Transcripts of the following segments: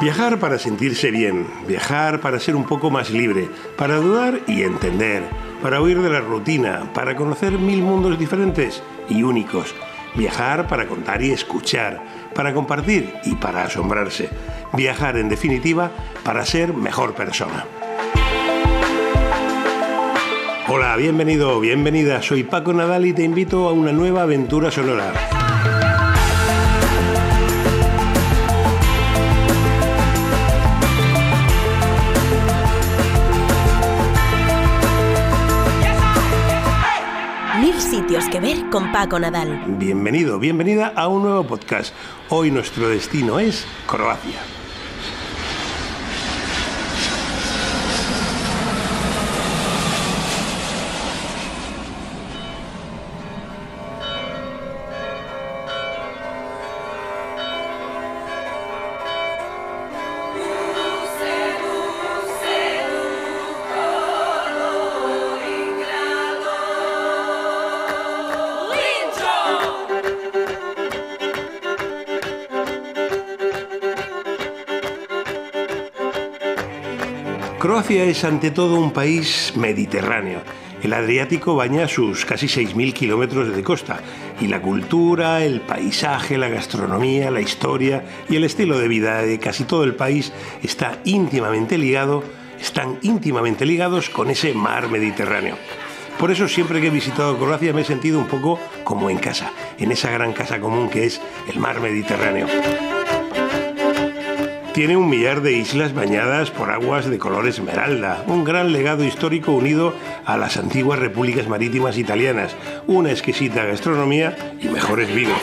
Viajar para sentirse bien, viajar para ser un poco más libre, para dudar y entender, para huir de la rutina, para conocer mil mundos diferentes y únicos, viajar para contar y escuchar, para compartir y para asombrarse, viajar en definitiva para ser mejor persona. Hola, bienvenido, bienvenida, soy Paco Nadal y te invito a una nueva aventura sonora. sitios que ver con Paco Nadal. Bienvenido, bienvenida a un nuevo podcast. Hoy nuestro destino es Croacia. Croacia es ante todo un país mediterráneo. El Adriático baña sus casi 6.000 kilómetros de costa y la cultura, el paisaje, la gastronomía, la historia y el estilo de vida de casi todo el país está íntimamente ligado, están íntimamente ligados con ese mar Mediterráneo. Por eso siempre que he visitado Croacia me he sentido un poco como en casa, en esa gran casa común que es el mar Mediterráneo. Tiene un millar de islas bañadas por aguas de color esmeralda, un gran legado histórico unido a las antiguas repúblicas marítimas italianas, una exquisita gastronomía y mejores vinos.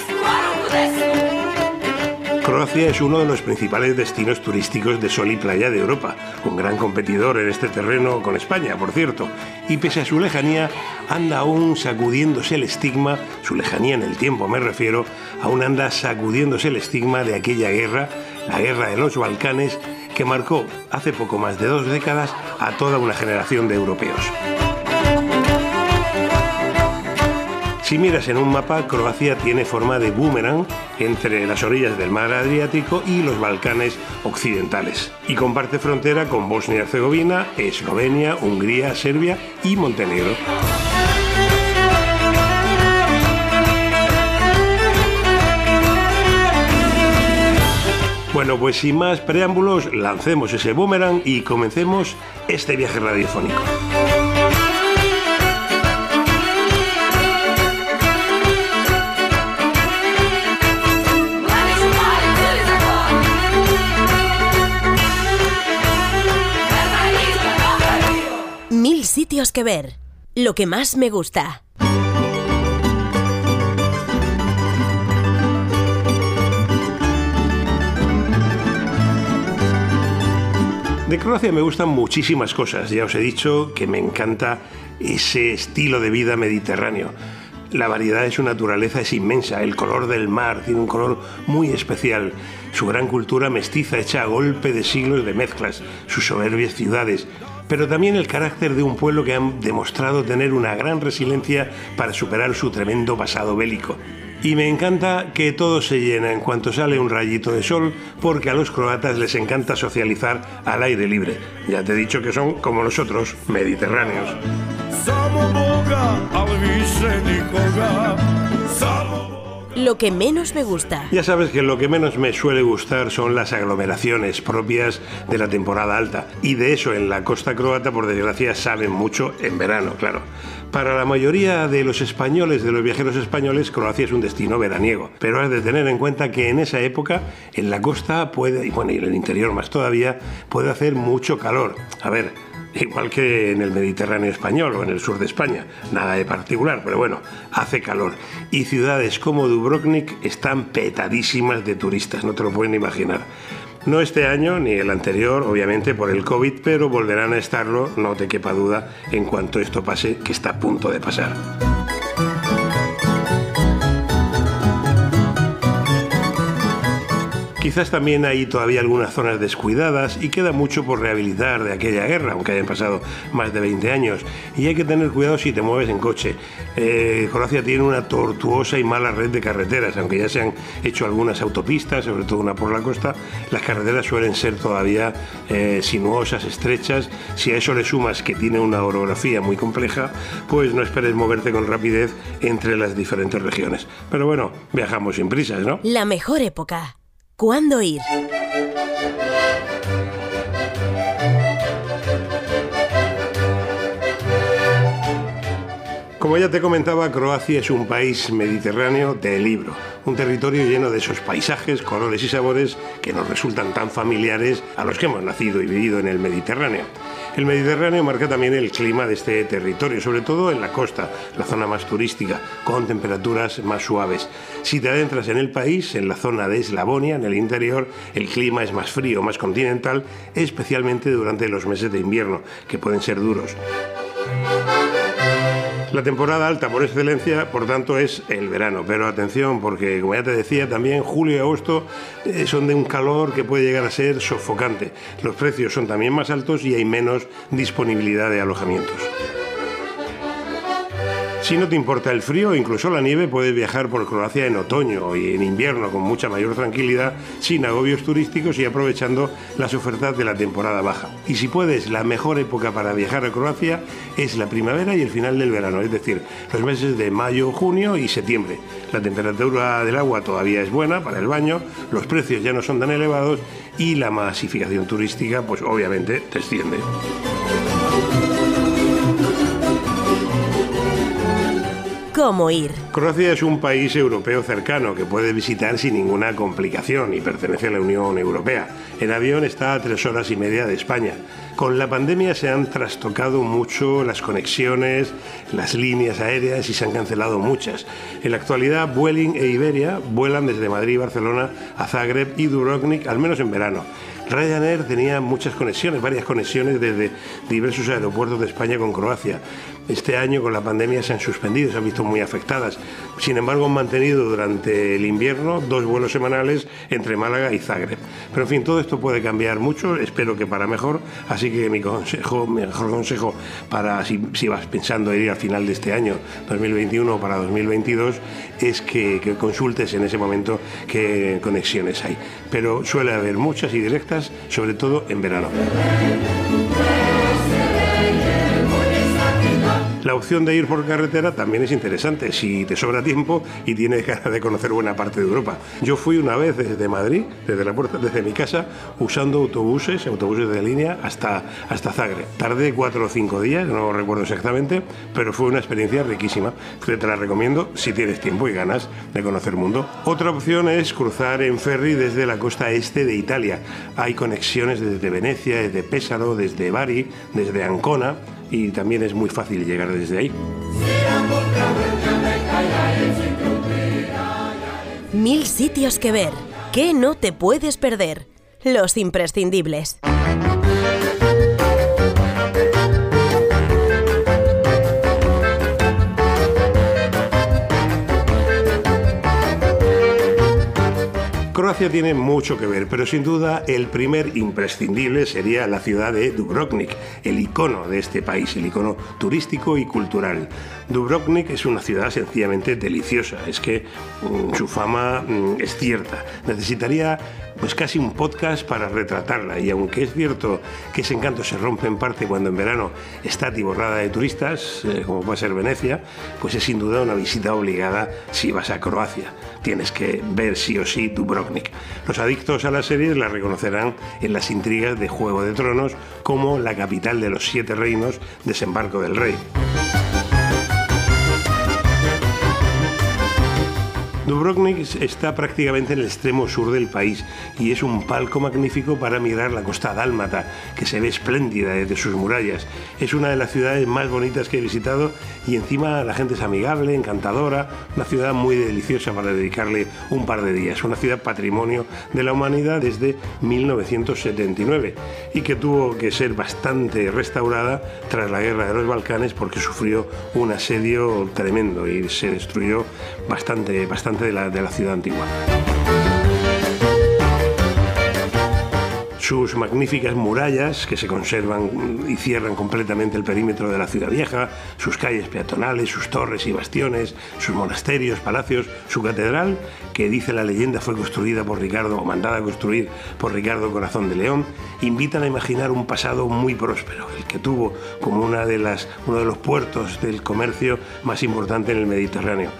Croacia es uno de los principales destinos turísticos de sol y playa de Europa, un gran competidor en este terreno con España, por cierto, y pese a su lejanía, anda aún sacudiéndose el estigma, su lejanía en el tiempo me refiero, aún anda sacudiéndose el estigma de aquella guerra la guerra de los Balcanes, que marcó hace poco más de dos décadas a toda una generación de europeos. Si miras en un mapa, Croacia tiene forma de boomerang entre las orillas del mar Adriático y los Balcanes occidentales, y comparte frontera con Bosnia-Herzegovina, Eslovenia, Hungría, Serbia y Montenegro. Bueno, pues sin más preámbulos, lancemos ese boomerang y comencemos este viaje radiofónico. Mil sitios que ver. Lo que más me gusta. De Croacia me gustan muchísimas cosas. Ya os he dicho que me encanta ese estilo de vida mediterráneo. La variedad de su naturaleza es inmensa, el color del mar tiene un color muy especial, su gran cultura mestiza hecha a golpe de siglos de mezclas, sus soberbias ciudades, pero también el carácter de un pueblo que han demostrado tener una gran resiliencia para superar su tremendo pasado bélico. Y me encanta que todo se llena en cuanto sale un rayito de sol, porque a los croatas les encanta socializar al aire libre. Ya te he dicho que son como nosotros, mediterráneos. Lo que menos me gusta. Ya sabes que lo que menos me suele gustar son las aglomeraciones propias de la temporada alta. Y de eso en la costa croata, por desgracia, saben mucho en verano, claro. Para la mayoría de los españoles, de los viajeros españoles, Croacia es un destino veraniego. Pero has de tener en cuenta que en esa época, en la costa puede, y bueno, y en el interior más todavía, puede hacer mucho calor. A ver, igual que en el Mediterráneo español o en el sur de España. Nada de particular, pero bueno, hace calor. Y ciudades como Dubrovnik están petadísimas de turistas, no te lo pueden imaginar. No este año ni el anterior, obviamente por el COVID, pero volverán a estarlo, no te quepa duda, en cuanto esto pase, que está a punto de pasar. Quizás también hay todavía algunas zonas descuidadas y queda mucho por rehabilitar de aquella guerra, aunque hayan pasado más de 20 años. Y hay que tener cuidado si te mueves en coche. Eh, Croacia tiene una tortuosa y mala red de carreteras, aunque ya se han hecho algunas autopistas, sobre todo una por la costa, las carreteras suelen ser todavía eh, sinuosas, estrechas. Si a eso le sumas que tiene una orografía muy compleja, pues no esperes moverte con rapidez entre las diferentes regiones. Pero bueno, viajamos sin prisas, ¿no? La mejor época. ¿Cuándo ir? Como ya te comentaba, Croacia es un país mediterráneo de libro, un territorio lleno de esos paisajes, colores y sabores que nos resultan tan familiares a los que hemos nacido y vivido en el Mediterráneo. El Mediterráneo marca también el clima de este territorio, sobre todo en la costa, la zona más turística, con temperaturas más suaves. Si te adentras en el país, en la zona de Eslavonia, en el interior, el clima es más frío, más continental, especialmente durante los meses de invierno, que pueden ser duros. La temporada alta por excelencia, por tanto, es el verano. Pero atención, porque como ya te decía, también julio y agosto eh, son de un calor que puede llegar a ser sofocante. Los precios son también más altos y hay menos disponibilidad de alojamientos. Si no te importa el frío incluso la nieve, puedes viajar por Croacia en otoño y en invierno con mucha mayor tranquilidad, sin agobios turísticos y aprovechando las ofertas de la temporada baja. Y si puedes, la mejor época para viajar a Croacia es la primavera y el final del verano, es decir, los meses de mayo, junio y septiembre. La temperatura del agua todavía es buena para el baño, los precios ya no son tan elevados y la masificación turística, pues obviamente, desciende. Cómo ir. Croacia es un país europeo cercano que puede visitar sin ninguna complicación y pertenece a la Unión Europea. En avión está a tres horas y media de España. Con la pandemia se han trastocado mucho las conexiones, las líneas aéreas y se han cancelado muchas. En la actualidad, Vueling e Iberia vuelan desde Madrid y Barcelona a Zagreb y Dubrovnik, al menos en verano. Ryanair tenía muchas conexiones, varias conexiones desde diversos aeropuertos de España con Croacia. Este año con la pandemia se han suspendido, se han visto muy afectadas. Sin embargo, han mantenido durante el invierno dos vuelos semanales entre Málaga y Zagreb. Pero en fin, todo esto puede cambiar mucho, espero que para mejor. Así que mi consejo, mejor consejo para si, vas pensando en ir al final de este año 2021 o para 2022 es que consultes en ese momento qué conexiones hay. Pero suele haber muchas y directas, sobre todo en verano. La opción de ir por carretera también es interesante si te sobra tiempo y tienes ganas de conocer buena parte de Europa. Yo fui una vez desde Madrid, desde la puerta, desde mi casa, usando autobuses, autobuses de línea hasta, hasta Zagreb. Tardé cuatro o cinco días, no recuerdo exactamente, pero fue una experiencia riquísima. Te la recomiendo si tienes tiempo y ganas de conocer el mundo. Otra opción es cruzar en ferry desde la costa este de Italia. Hay conexiones desde Venecia, desde Pésaro, desde Bari, desde Ancona y también es muy fácil llegar desde ahí. Mil sitios que ver. ¿Qué no te puedes perder? Los imprescindibles. Croacia tiene mucho que ver, pero sin duda el primer imprescindible sería la ciudad de Dubrovnik, el icono de este país, el icono turístico y cultural. Dubrovnik es una ciudad sencillamente deliciosa, es que mm, su fama mm, es cierta. Necesitaría pues casi un podcast para retratarla y aunque es cierto que ese encanto se rompe en parte cuando en verano está atiborrada de turistas, eh, como puede ser Venecia, pues es sin duda una visita obligada si vas a Croacia. Tienes que ver sí o sí Dubrovnik. Los adictos a la serie la reconocerán en las intrigas de Juego de Tronos como la capital de los siete reinos, desembarco del rey. Dubrovnik está prácticamente en el extremo sur del país y es un palco magnífico para mirar la costa dálmata, que se ve espléndida desde sus murallas. Es una de las ciudades más bonitas que he visitado y encima la gente es amigable, encantadora, una ciudad muy deliciosa para dedicarle un par de días. Una ciudad patrimonio de la humanidad desde 1979 y que tuvo que ser bastante restaurada tras la guerra de los Balcanes porque sufrió un asedio tremendo y se destruyó bastante, bastante de la, de la ciudad antigua. sus magníficas murallas que se conservan y cierran completamente el perímetro de la ciudad vieja, sus calles peatonales, sus torres y bastiones, sus monasterios, palacios, su catedral, que dice la leyenda fue construida por Ricardo o mandada a construir por Ricardo Corazón de León, invitan a imaginar un pasado muy próspero, el que tuvo como una de las, uno de los puertos del comercio más importante en el Mediterráneo.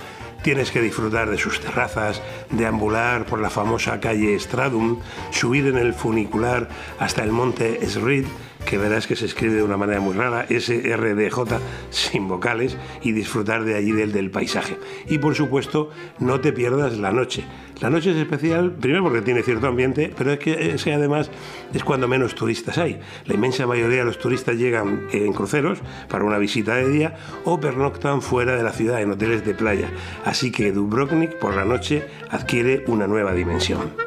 Tienes que disfrutar de sus terrazas, deambular por la famosa calle Stradum, subir en el funicular hasta el monte Srid, que verás que se escribe de una manera muy rara, S-R-D-J, sin vocales, y disfrutar de allí del, paisaje. Y por supuesto, no te pierdas la noche. La noche es especial, primero porque tiene cierto ambiente, pero es que ese además es cuando menos turistas hay. La inmensa mayoría de los turistas llegan en cruceros para una visita de día o pernoctan fuera de la ciudad en hoteles de playa. Así que Dubrovnik por la noche adquiere una nueva dimensión.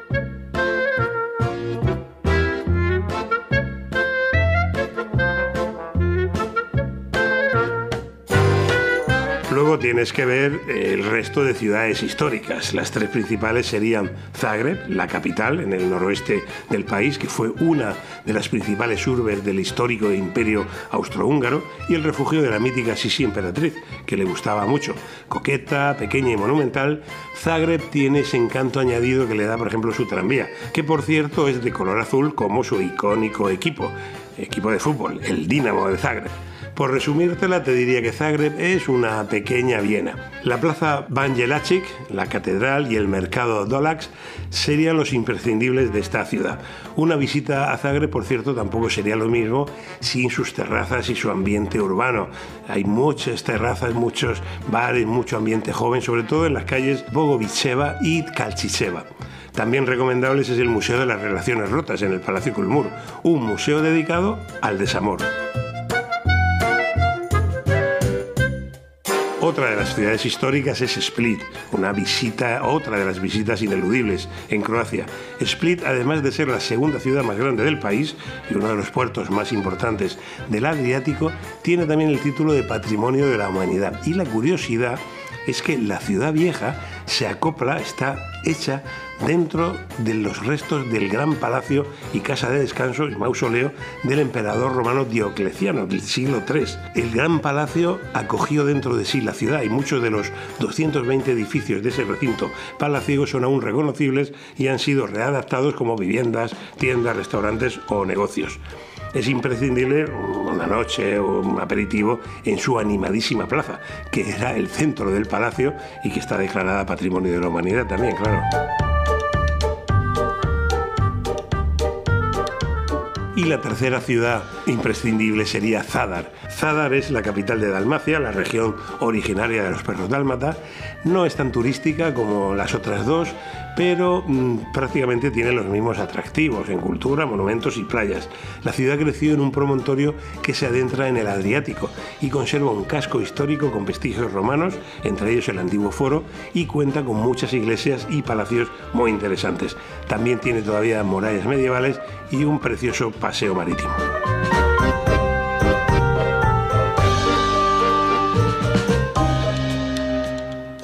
Tienes que ver el resto de ciudades históricas. Las tres principales serían Zagreb, la capital en el noroeste del país, que fue una de las principales urbes del histórico imperio austrohúngaro, y el refugio de la mítica Sisi emperatriz, que le gustaba mucho. Coqueta, pequeña y monumental, Zagreb tiene ese encanto añadido que le da, por ejemplo, su tranvía, que por cierto es de color azul como su icónico equipo, equipo de fútbol, el Dinamo de Zagreb. Por resumírtela, te diría que Zagreb es una pequeña Viena. La plaza Banjelacic, la catedral y el mercado Dolax serían los imprescindibles de esta ciudad. Una visita a Zagreb, por cierto, tampoco sería lo mismo sin sus terrazas y su ambiente urbano. Hay muchas terrazas, muchos bares, mucho ambiente joven, sobre todo en las calles Bogoviceva y Kalchicheva. También recomendables es el Museo de las Relaciones Rotas en el Palacio Kulmur, un museo dedicado al desamor. Otra de las ciudades históricas es Split, una visita, otra de las visitas ineludibles en Croacia. Split, además de ser la segunda ciudad más grande del país y uno de los puertos más importantes del Adriático, tiene también el título de Patrimonio de la Humanidad. Y la curiosidad es que la ciudad vieja se acopla, está hecha dentro de los restos del gran palacio y casa de descanso y mausoleo del emperador romano Diocleciano del siglo III. El gran palacio acogió dentro de sí la ciudad y muchos de los 220 edificios de ese recinto palaciego son aún reconocibles y han sido readaptados como viviendas, tiendas, restaurantes o negocios es imprescindible una noche o un aperitivo en su animadísima plaza, que era el centro del palacio y que está declarada Patrimonio de la Humanidad también, claro. Y la tercera ciudad imprescindible sería Zadar. Zadar es la capital de Dalmacia, la región originaria de los perros dálmata. No es tan turística como las otras dos, pero mm, prácticamente tiene los mismos atractivos en cultura, monumentos y playas. La ciudad creció en un promontorio que se adentra en el Adriático y conserva un casco histórico con vestigios romanos, entre ellos el antiguo foro, y cuenta con muchas iglesias y palacios muy interesantes. También tiene todavía murallas medievales y un precioso paseo marítimo.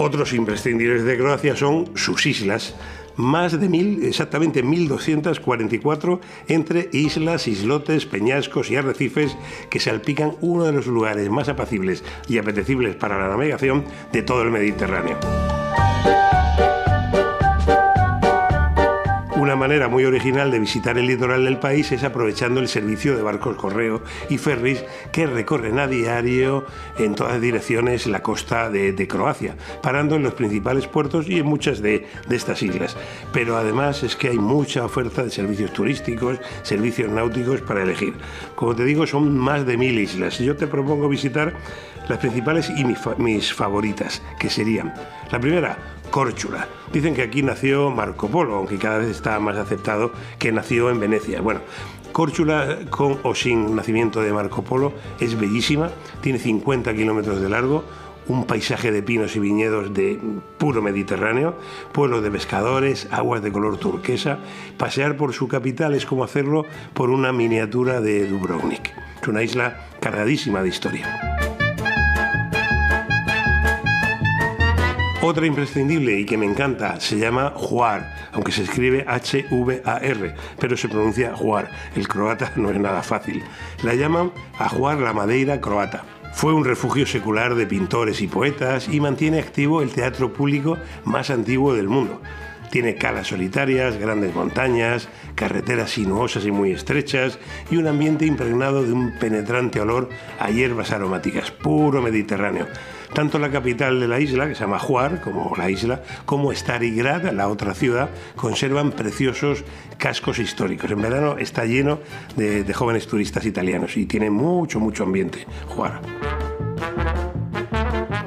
Otros imprescindibles de Croacia son sus islas, más de mil, exactamente 1244 entre islas, islotes, peñascos y arrecifes que salpican uno de los lugares más apacibles y apetecibles para la navegación de todo el Mediterráneo. Una manera muy original de visitar el litoral del país es aprovechando el servicio de barcos correo y ferries que recorren a diario en todas direcciones la costa de, Croacia, parando en los principales puertos y en muchas de, estas islas. Pero además es que hay mucha oferta de servicios turísticos, servicios náuticos para elegir. Como te digo, son más de mil islas. Yo te propongo visitar las principales y mis favoritas, que serían la primera, Córchula. Dicen que aquí nació Marco Polo, aunque cada vez está más aceptado que nació en Venecia. Bueno, Córchula, con o sin nacimiento de Marco Polo, es bellísima, tiene 50 kilómetros de largo, un paisaje de pinos y viñedos de puro Mediterráneo, pueblo de pescadores, aguas de color turquesa. Pasear por su capital es como hacerlo por una miniatura de Dubrovnik. Es una isla cargadísima de historia. Otra imprescindible y que me encanta se llama Juar, aunque se escribe H-V-A-R, pero se pronuncia Juar. El croata no es nada fácil. La llaman a Juar la Madeira croata. Fue un refugio secular de pintores y poetas y mantiene activo el teatro público más antiguo del mundo. Tiene calas solitarias, grandes montañas, carreteras sinuosas y muy estrechas y un ambiente impregnado de un penetrante olor a hierbas aromáticas, puro mediterráneo. Tanto la capital de la isla, que se llama Juar, como la isla, como Starigrad, la otra ciudad, conservan preciosos cascos históricos. En verano está lleno de, de jóvenes turistas italianos y tiene mucho, mucho ambiente Juar.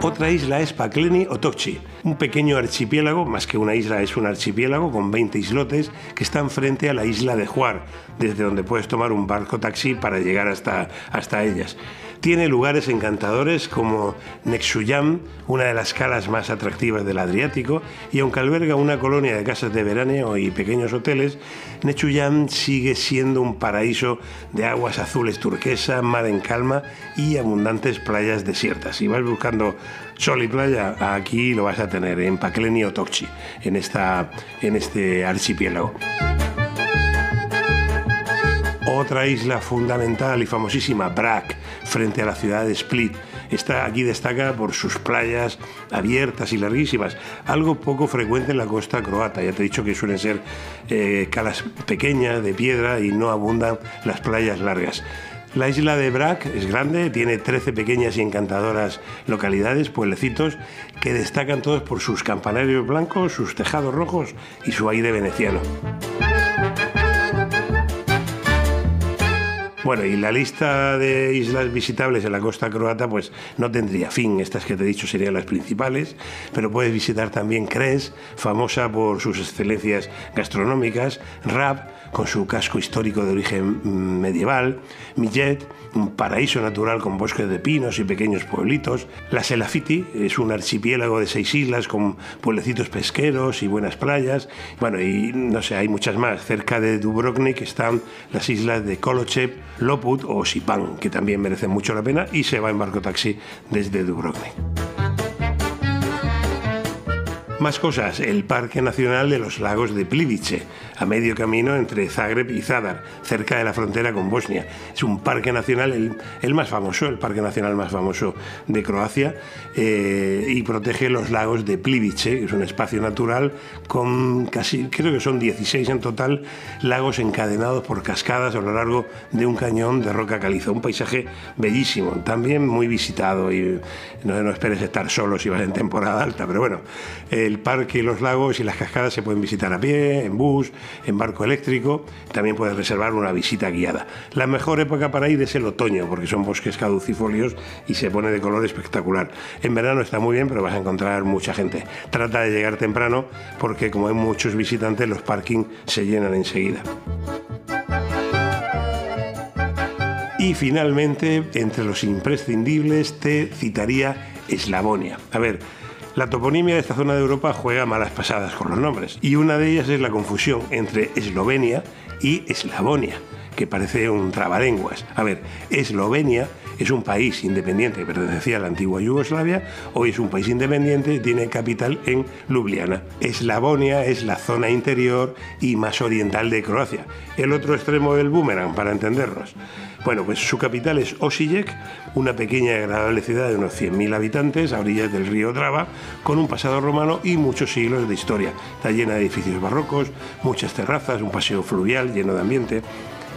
Otra isla es Pakleni o Tokchi, un pequeño archipiélago, más que una isla es un archipiélago con 20 islotes que están frente a la isla de Juar, desde donde puedes tomar un barco taxi para llegar hasta, hasta ellas. Tiene lugares encantadores como Nexuyam, una de las calas más atractivas del Adriático, y aunque alberga una colonia de casas de veraneo y pequeños hoteles, Nexuyam sigue siendo un paraíso de aguas azules turquesa, mar en calma y abundantes playas desiertas. Si vas buscando sol y playa, aquí lo vas a tener en Pakleni o Tokchi, en, esta, en este archipiélago. Otra isla fundamental y famosísima, Brak, frente a la ciudad de Split. Está aquí destaca por sus playas abiertas y larguísimas, algo poco frecuente en la costa croata. Ya te he dicho que suelen ser eh, calas pequeñas de piedra y no abundan las playas largas. La isla de Brak es grande, tiene 13 pequeñas y encantadoras localidades, pueblecitos, que destacan todos por sus campanarios blancos, sus tejados rojos y su aire veneciano. Bueno, y la lista de islas visitables en la costa croata pues no tendría fin. Estas que te he dicho serían las principales, pero puedes visitar también Cres, famosa por sus excelencias gastronómicas, Rab, con su casco histórico de origen mm, medieval, Millet, un paraíso natural con bosques de pinos y pequeños pueblitos, la Selafiti es un archipiélago de seis islas con pueblecitos pesqueros y buenas playas, bueno, y no sé, hay muchas más. Cerca de Dubrovnik están las islas de Kolochev, Loput o Sipan, que también merecen mucho la pena y se va en barco taxi desde Dubrovnik. Más cosas, el Parque Nacional de los Lagos de Plivice, a medio camino entre Zagreb y Zadar, cerca de la frontera con Bosnia. Es un parque nacional, el, más famoso, el parque nacional más famoso de Croacia, eh, y protege los lagos de Plivice, que es un espacio natural con casi, creo que son 16 en total, lagos encadenados por cascadas a lo largo de un cañón de roca caliza. Un paisaje bellísimo, también muy visitado, y no, no esperes estar solo si vas en temporada alta, pero bueno. Eh, el parque, los lagos y las cascadas se pueden visitar a pie, en bus, en barco eléctrico. También puedes reservar una visita guiada. La mejor época para ir es el otoño, porque son bosques caducifolios y se pone de color espectacular. En verano está muy bien, pero vas a encontrar mucha gente. Trata de llegar temprano, porque como hay muchos visitantes, los parkings se llenan enseguida. Y finalmente, entre los imprescindibles, te citaría Eslavonia. A ver, la toponimia de esta zona de Europa juega malas pasadas con los nombres, y una de ellas es la confusión entre Eslovenia y Eslavonia, que parece un trabalenguas. A ver, Eslovenia es un país independiente pertenecía a la antigua Yugoslavia, hoy es un país independiente y tiene capital en Ljubljana. Eslavonia es la zona interior y más oriental de Croacia, el otro extremo del boomerang, para entendernos. Bueno, pues su capital es Osijek, una pequeña y agradable ciudad de unos 100.000 habitantes a orillas del río Drava, con un pasado romano y muchos siglos de historia. Está llena de edificios barrocos, muchas terrazas, un paseo fluvial lleno de ambiente.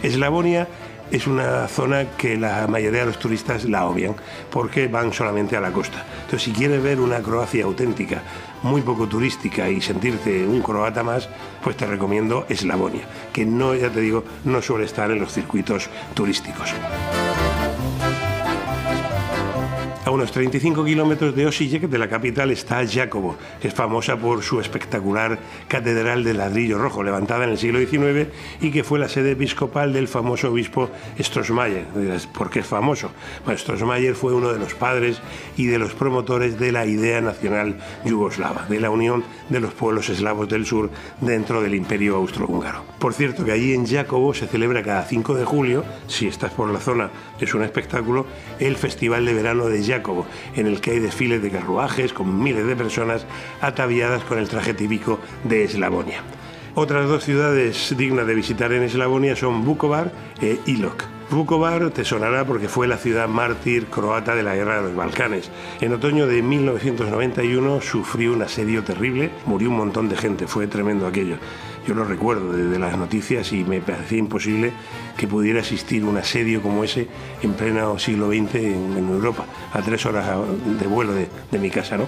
Eslavonia es una zona que la mayoría de los turistas la obvian porque van solamente a la costa. Entonces, si quieres ver una Croacia auténtica, muy poco turística y sentirte un croata más, pues te recomiendo Eslavonia, que no, ya te digo, no suele estar en los circuitos turísticos. A unos 35 kilómetros de Osijek, de la capital, está Jacobo, que es famosa por su espectacular catedral de ladrillo rojo, levantada en el siglo XIX y que fue la sede episcopal del famoso obispo Strossmayer. ¿Por qué es famoso? Bueno, Strossmayer fue uno de los padres y de los promotores de la idea nacional yugoslava, de la unión de los pueblos eslavos del sur dentro del imperio austrohúngaro. Por cierto, que allí en Jacobo se celebra cada 5 de julio, si estás por la zona, es un espectáculo, el Festival de Verano de Jacobo En el que hay desfiles de carruajes con miles de personas ataviadas con el traje típico de Eslavonia. Otras dos ciudades dignas de visitar en Eslavonia son Vukovar e Ilok. Vukovar te sonará porque fue la ciudad mártir croata de la guerra de los Balcanes. En otoño de 1991 sufrió un asedio terrible, murió un montón de gente, fue tremendo aquello. Yo lo recuerdo desde las noticias y me parecía imposible que pudiera existir un asedio como ese en pleno siglo XX en, Europa, a tres horas de vuelo de, de mi casa, ¿no?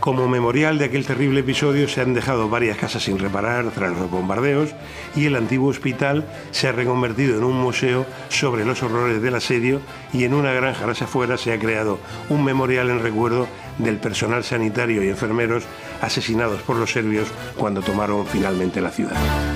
Como memorial de aquel terrible episodio se han dejado varias casas sin reparar tras los bombardeos y el antiguo hospital se ha reconvertido en un museo sobre los horrores del asedio y en una granja las afueras se ha creado un memorial en recuerdo del personal sanitario y enfermeros asesinados por los serbios cuando tomaron finalmente la ciudad.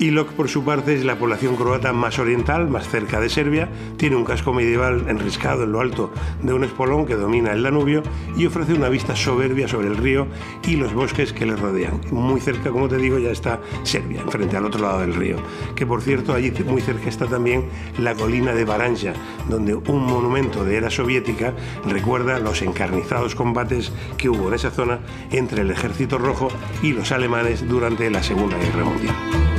Ilok, por su parte, es la población croata más oriental, más cerca de Serbia, tiene un casco medieval enriscado en lo alto de un espolón que domina el Danubio y ofrece una vista soberbia sobre el río y los bosques que le rodean. Muy cerca, como te digo, ya está Serbia, enfrente al otro lado del río. Que por cierto, allí muy cerca está también la colina de Baranja, donde un monumento de era soviética recuerda los encarnizados combates que hubo en esa zona entre el ejército rojo y los alemanes durante la Segunda Guerra Mundial.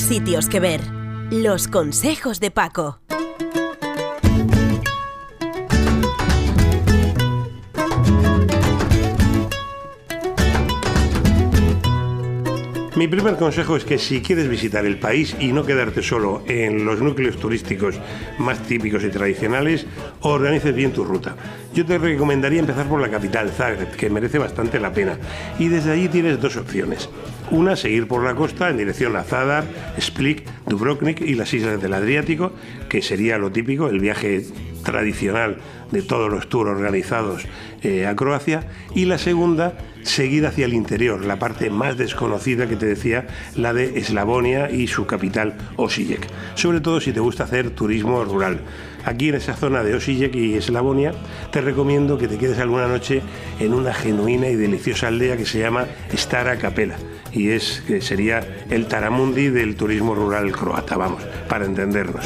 Sitios que ver. Los consejos de Paco. Mi primer consejo es que si quieres visitar el país y no quedarte solo en los núcleos turísticos más típicos y tradicionales, organices bien tu ruta. Yo te recomendaría empezar por la capital, Zagreb, que merece bastante la pena. Y desde allí tienes dos opciones. Una, seguir por la costa en dirección a Zadar, Split, Dubrovnik y las islas del Adriático, que sería lo típico, el viaje tradicional de todos los tours organizados eh, a Croacia. Y la segunda, seguir hacia el interior, la parte más desconocida que te decía, la de Eslavonia y su capital Osijek. Sobre todo si te gusta hacer turismo rural. Aquí en esa zona de Osijek y Eslavonia te recomiendo que te quedes alguna noche en una genuina y deliciosa aldea que se llama Stara Capela y es que sería el Taramundi del turismo rural croata, vamos, para entendernos.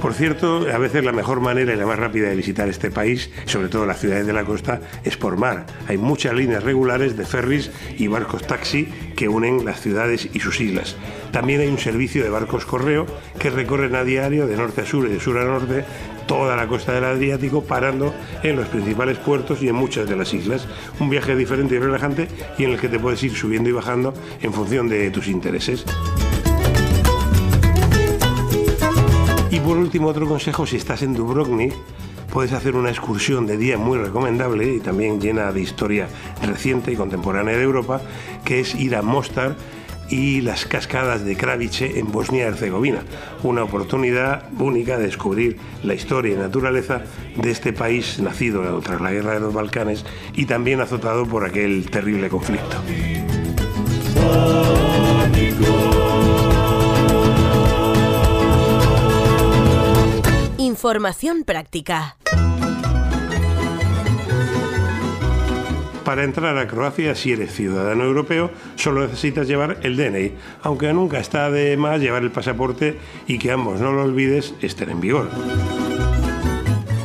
Por cierto, a veces la mejor manera y la más rápida de visitar este país, sobre todo las ciudades de la costa, es por mar. Hay muchas líneas regulares de ferries y barcos taxi que unen las ciudades y sus islas. También hay un servicio de barcos correo que recorren a diario de norte a sur y de sur a norte toda la costa del Adriático, parando en los principales puertos y en muchas de las islas. Un viaje diferente y relajante y en el que te puedes ir subiendo y bajando en función de tus intereses. Y por último, otro consejo, si estás en Dubrovnik, puedes hacer una excursión de día muy recomendable y también llena de historia reciente y contemporánea de Europa, que es ir a Mostar y las cascadas de Kravice en Bosnia-Herzegovina. Una oportunidad única de descubrir la historia y naturaleza de este país nacido tras la guerra de los Balcanes y también azotado por aquel terrible conflicto. Información práctica. Para entrar a Croacia, si eres ciudadano europeo, solo necesitas llevar el DNI, aunque nunca está de más llevar el pasaporte y que ambos, no lo olvides, estén en vigor.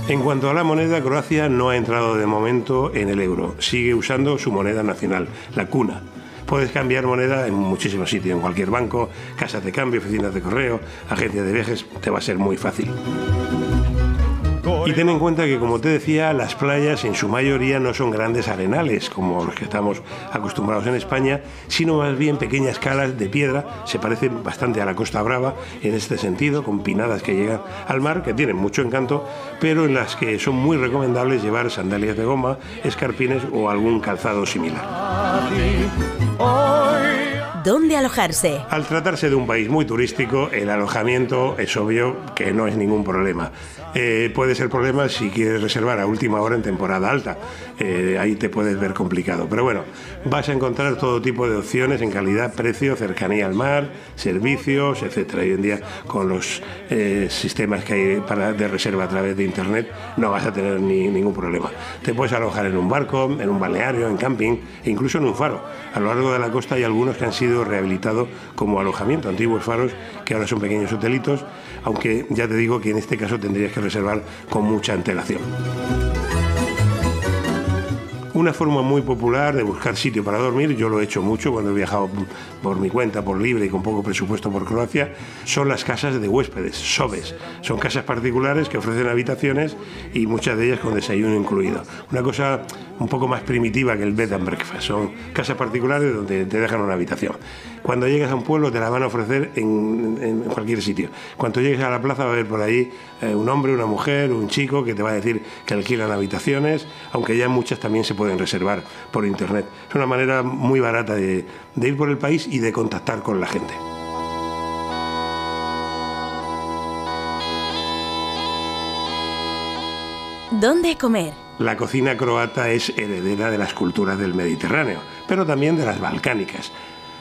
En cuanto a la moneda, Croacia no ha entrado de momento en el euro, sigue usando su moneda nacional, la cuna. Puedes cambiar moneda en muchísimos sitios, en cualquier banco, casas de cambio, oficinas de correo, agencias de viajes, te va a ser muy fácil. Y ten en cuenta que, como te decía, las playas en su mayoría no son grandes arenales, como los que estamos acostumbrados en España, sino más bien pequeñas calas de piedra, se parecen bastante a la Costa Brava en este sentido, con pinadas que llegan al mar, que tienen mucho encanto, pero en las que son muy recomendables llevar sandalias de goma, escarpines o algún calzado similar. body. Oh, dónde alojarse. Al tratarse de un país muy turístico, el alojamiento es obvio que no es ningún problema. Eh, puede ser problema si quieres reservar a última hora en temporada alta. Eh, ahí te puedes ver complicado. Pero bueno, vas a encontrar todo tipo de opciones en calidad, precio, cercanía al mar, servicios, etc. Hoy en día, con los eh, sistemas que hay para, de reserva a través de internet, no vas a tener ni, ningún problema. Te puedes alojar en un barco, en un balneario, en camping incluso en un faro. A lo largo de la costa hay algunos que han sido rehabilitados como alojamiento, antiguos faros que ahora son pequeños hotelitos, aunque ya te digo que en este caso tendrías que reservar con mucha antelación. Una forma muy popular de buscar sitio para dormir, yo lo he hecho mucho cuando he viajado por mi cuenta, por libre y con poco presupuesto por Croacia, son las casas de huéspedes, sobes. Son casas particulares que ofrecen habitaciones y muchas de ellas con desayuno incluido. Una cosa un poco más primitiva que el bed and breakfast. Son casas particulares donde te dejan una habitación. Cuando llegas a un pueblo te la van a ofrecer en, cualquier sitio. Cuando llegues a la plaza va a haber por ahí eh, un hombre, una mujer, un chico que te va a decir que alquilan habitaciones, aunque ya muchas también se pueden reservar por internet. Es una manera muy barata de ir por el país y de contactar con la gente. ¿Dónde comer? La cocina croata es heredera de las culturas del Mediterráneo, pero también de las balcánicas.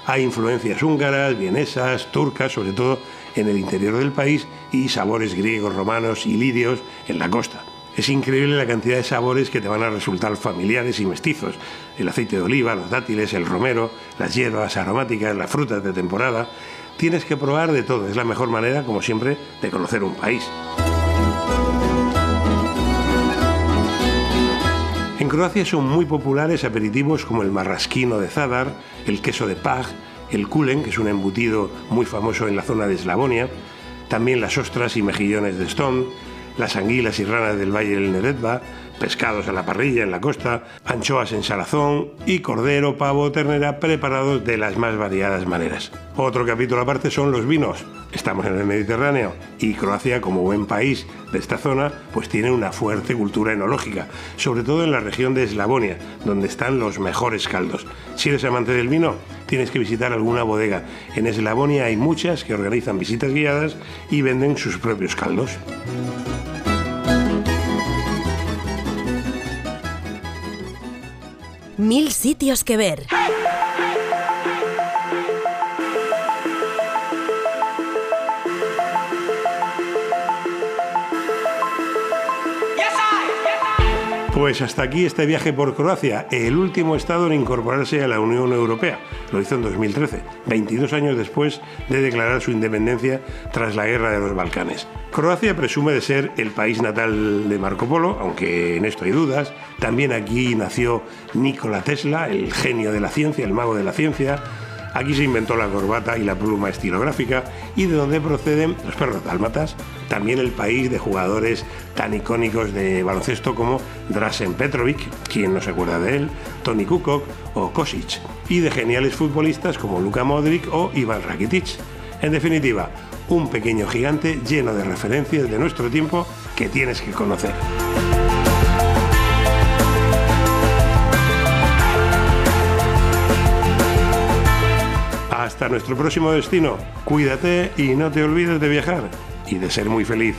Hay influencias húngaras, vienesas, turcas, sobre todo en el interior del país, y sabores griegos, romanos y lidios en la costa. Es increíble la cantidad de sabores que te van a resultar familiares y mestizos. El aceite de oliva, los dátiles, el romero, las hierbas aromáticas, las frutas de temporada. Tienes que probar de todo. Es la mejor manera, como siempre, de conocer un país. Croacia son muy populares aperitivos como el marrasquino de Zadar, el queso de Pag, el kulen, que es un embutido muy famoso en la zona de Eslavonia, también las ostras y mejillones de Stone, las anguilas y ranas del Valle del Neretva, pescados a la parrilla en la costa, anchoas en salazón y cordero, pavo o ternera preparados de las más variadas maneras. Otro capítulo aparte son los vinos. Estamos en el Mediterráneo y Croacia, como buen país de esta zona, pues tiene una fuerte cultura enológica, sobre todo en la región de Eslavonia, donde están los mejores caldos. Si eres amante del vino, tienes que visitar alguna bodega. En Eslavonia hay muchas que organizan visitas guiadas y venden sus propios caldos. Mil sitios que ver. Pues hasta aquí este viaje por Croacia, el último estado en incorporarse a la Unión Europea. Lo hizo en 2013, 22 años después de declarar su independencia tras la guerra de los Balcanes. Croacia presume de ser el país natal de Marco Polo, aunque en esto hay dudas. También aquí nació Nikola Tesla, el genio de la ciencia, el mago de la ciencia Aquí se inventó la corbata y la pluma estilográfica y de donde proceden los perros dálmatas, también el país de jugadores tan icónicos de baloncesto como Drasen Petrovic, quien no se acuerda de él, Tony Kukoc o Kosic, y de geniales futbolistas como Luka Modric o Ivan Rakitic. En definitiva, un pequeño gigante lleno de referencias de nuestro tiempo que tienes que conocer. Hasta nuestro próximo destino. Cuídate y no te olvides de viajar y de ser muy feliz.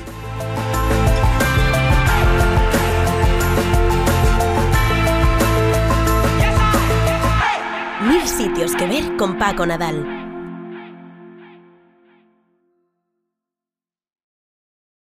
Con Paco Nadal.